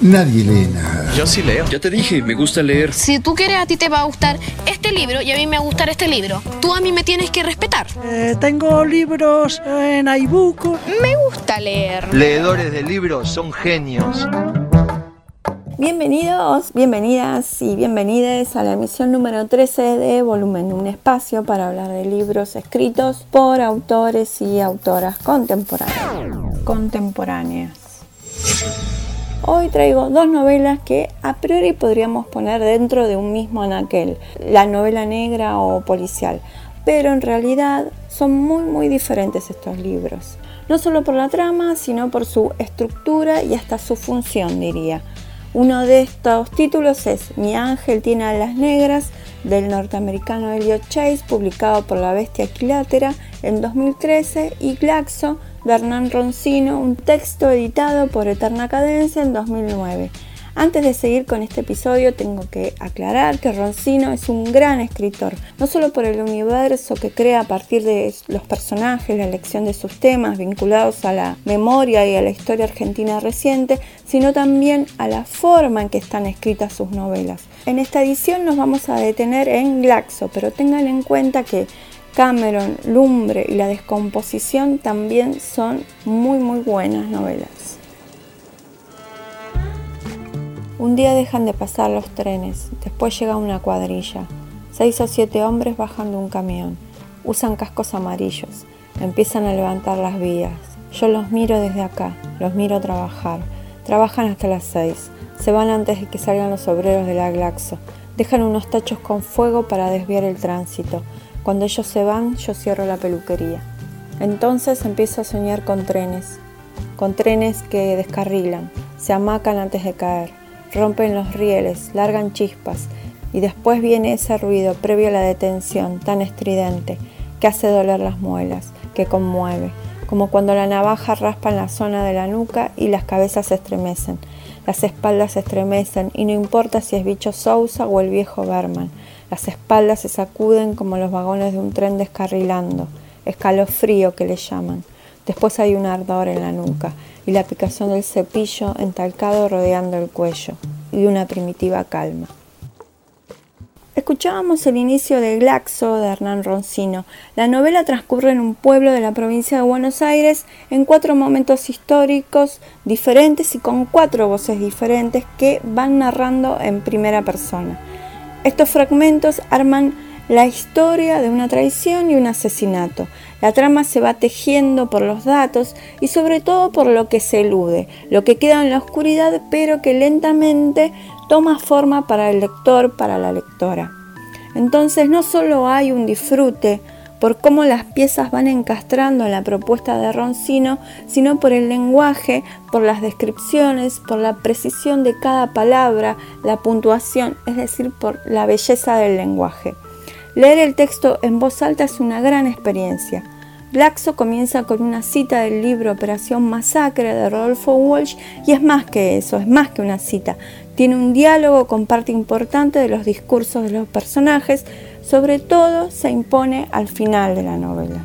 nadie lee nada. Yo sí leo. Ya te dije, me gusta leer. Si tú quieres, a ti te va a gustar este libro y a mí me va a gustar este libro. Tú a mí me tienes que respetar. Eh, tengo libros en iBook. Me gusta leer. Leedores de libros son genios. Bienvenidos, bienvenidas y bienvenides a la emisión número 13 de Volumen, un espacio para hablar de libros escritos por autores y autoras contemporáneas. contemporáneas. Hoy traigo dos novelas que a priori podríamos poner dentro de un mismo anaquel, la novela negra o policial, pero en realidad son muy muy diferentes estos libros, no solo por la trama, sino por su estructura y hasta su función, diría. Uno de estos títulos es Mi ángel tiene alas negras del norteamericano Elliot Chase, publicado por La Bestia Equilátera en 2013, y Glaxo de Roncino, un texto editado por Eterna Cadencia en 2009. Antes de seguir con este episodio tengo que aclarar que Roncino es un gran escritor, no solo por el universo que crea a partir de los personajes, la elección de sus temas vinculados a la memoria y a la historia argentina reciente, sino también a la forma en que están escritas sus novelas. En esta edición nos vamos a detener en Glaxo, pero tengan en cuenta que Cameron, Lumbre y la descomposición también son muy muy buenas novelas. Un día dejan de pasar los trenes, después llega una cuadrilla. Seis o siete hombres bajan de un camión, usan cascos amarillos, empiezan a levantar las vías. Yo los miro desde acá, los miro trabajar. Trabajan hasta las seis, se van antes de que salgan los obreros de la Glaxo. Dejan unos tachos con fuego para desviar el tránsito. Cuando ellos se van, yo cierro la peluquería. Entonces empiezo a soñar con trenes, con trenes que descarrilan, se amacan antes de caer rompen los rieles, largan chispas, y después viene ese ruido previo a la detención, tan estridente, que hace doler las muelas, que conmueve, como cuando la navaja raspa en la zona de la nuca y las cabezas se estremecen, las espaldas se estremecen, y no importa si es bicho Sousa o el viejo Berman, las espaldas se sacuden como los vagones de un tren descarrilando, escalofrío que le llaman. Después hay un ardor en la nuca y la picazón del cepillo entalcado rodeando el cuello y una primitiva calma. Escuchábamos el inicio de Glaxo de Hernán Roncino. La novela transcurre en un pueblo de la provincia de Buenos Aires en cuatro momentos históricos diferentes y con cuatro voces diferentes que van narrando en primera persona. Estos fragmentos arman la historia de una traición y un asesinato. La trama se va tejiendo por los datos y sobre todo por lo que se elude, lo que queda en la oscuridad pero que lentamente toma forma para el lector, para la lectora. Entonces no solo hay un disfrute por cómo las piezas van encastrando en la propuesta de Roncino, sino por el lenguaje, por las descripciones, por la precisión de cada palabra, la puntuación, es decir, por la belleza del lenguaje. Leer el texto en voz alta es una gran experiencia. Glaxo comienza con una cita del libro Operación Masacre de Rodolfo Walsh y es más que eso, es más que una cita. Tiene un diálogo con parte importante de los discursos de los personajes, sobre todo se impone al final de la novela.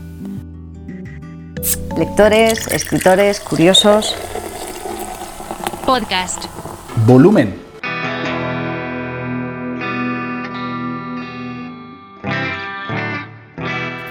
Lectores, escritores, curiosos. Podcast. Volumen.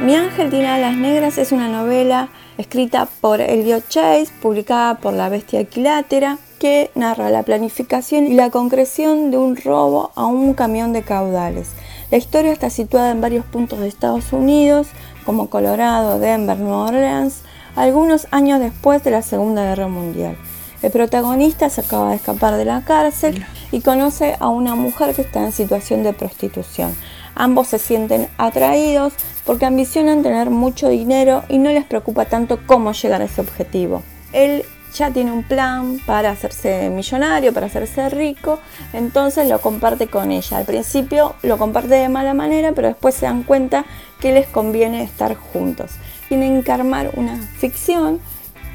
Mi ángel tiene alas negras es una novela escrita por Elliot Chase, publicada por La Bestia Equilátera, que narra la planificación y la concreción de un robo a un camión de caudales. La historia está situada en varios puntos de Estados Unidos, como Colorado, Denver, Nueva Orleans, algunos años después de la Segunda Guerra Mundial. El protagonista se acaba de escapar de la cárcel y conoce a una mujer que está en situación de prostitución. Ambos se sienten atraídos porque ambicionan tener mucho dinero y no les preocupa tanto cómo llegar a ese objetivo. Él ya tiene un plan para hacerse millonario, para hacerse rico, entonces lo comparte con ella. Al principio lo comparte de mala manera, pero después se dan cuenta que les conviene estar juntos. Tienen que armar una ficción,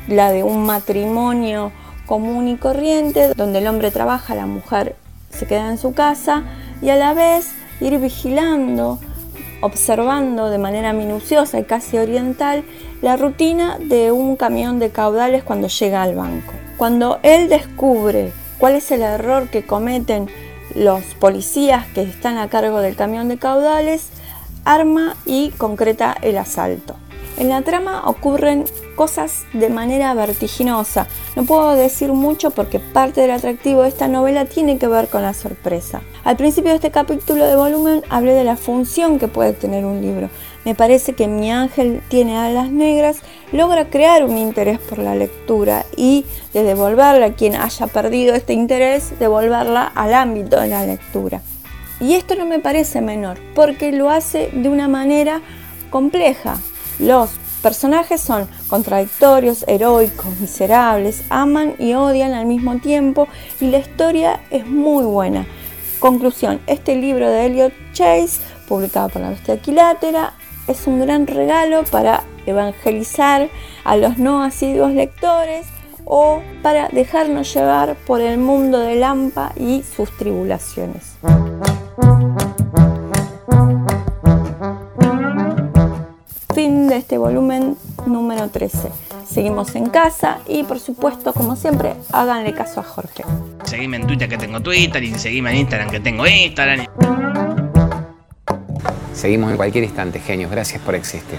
la de un matrimonio común y corriente, donde el hombre trabaja, la mujer se queda en su casa y a la vez ir vigilando, observando de manera minuciosa y casi oriental la rutina de un camión de caudales cuando llega al banco. Cuando él descubre cuál es el error que cometen los policías que están a cargo del camión de caudales, arma y concreta el asalto. En la trama ocurren cosas de manera vertiginosa. No puedo decir mucho porque parte del atractivo de esta novela tiene que ver con la sorpresa. Al principio de este capítulo de volumen hablé de la función que puede tener un libro. Me parece que Mi ángel tiene alas negras logra crear un interés por la lectura y de devolverla a quien haya perdido este interés, devolverla al ámbito de la lectura. Y esto no me parece menor porque lo hace de una manera compleja. Los personajes son contradictorios, heroicos, miserables, aman y odian al mismo tiempo y la historia es muy buena. Conclusión, este libro de Elliot Chase, publicado por la Bestia Equilátera, es un gran regalo para evangelizar a los no asiduos lectores o para dejarnos llevar por el mundo de Lampa y sus tribulaciones. Volumen número 13. Seguimos en casa y por supuesto, como siempre, háganle caso a Jorge. Seguime en Twitter que tengo Twitter y seguime en Instagram que tengo Instagram. Seguimos en cualquier instante, genios. Gracias por existir.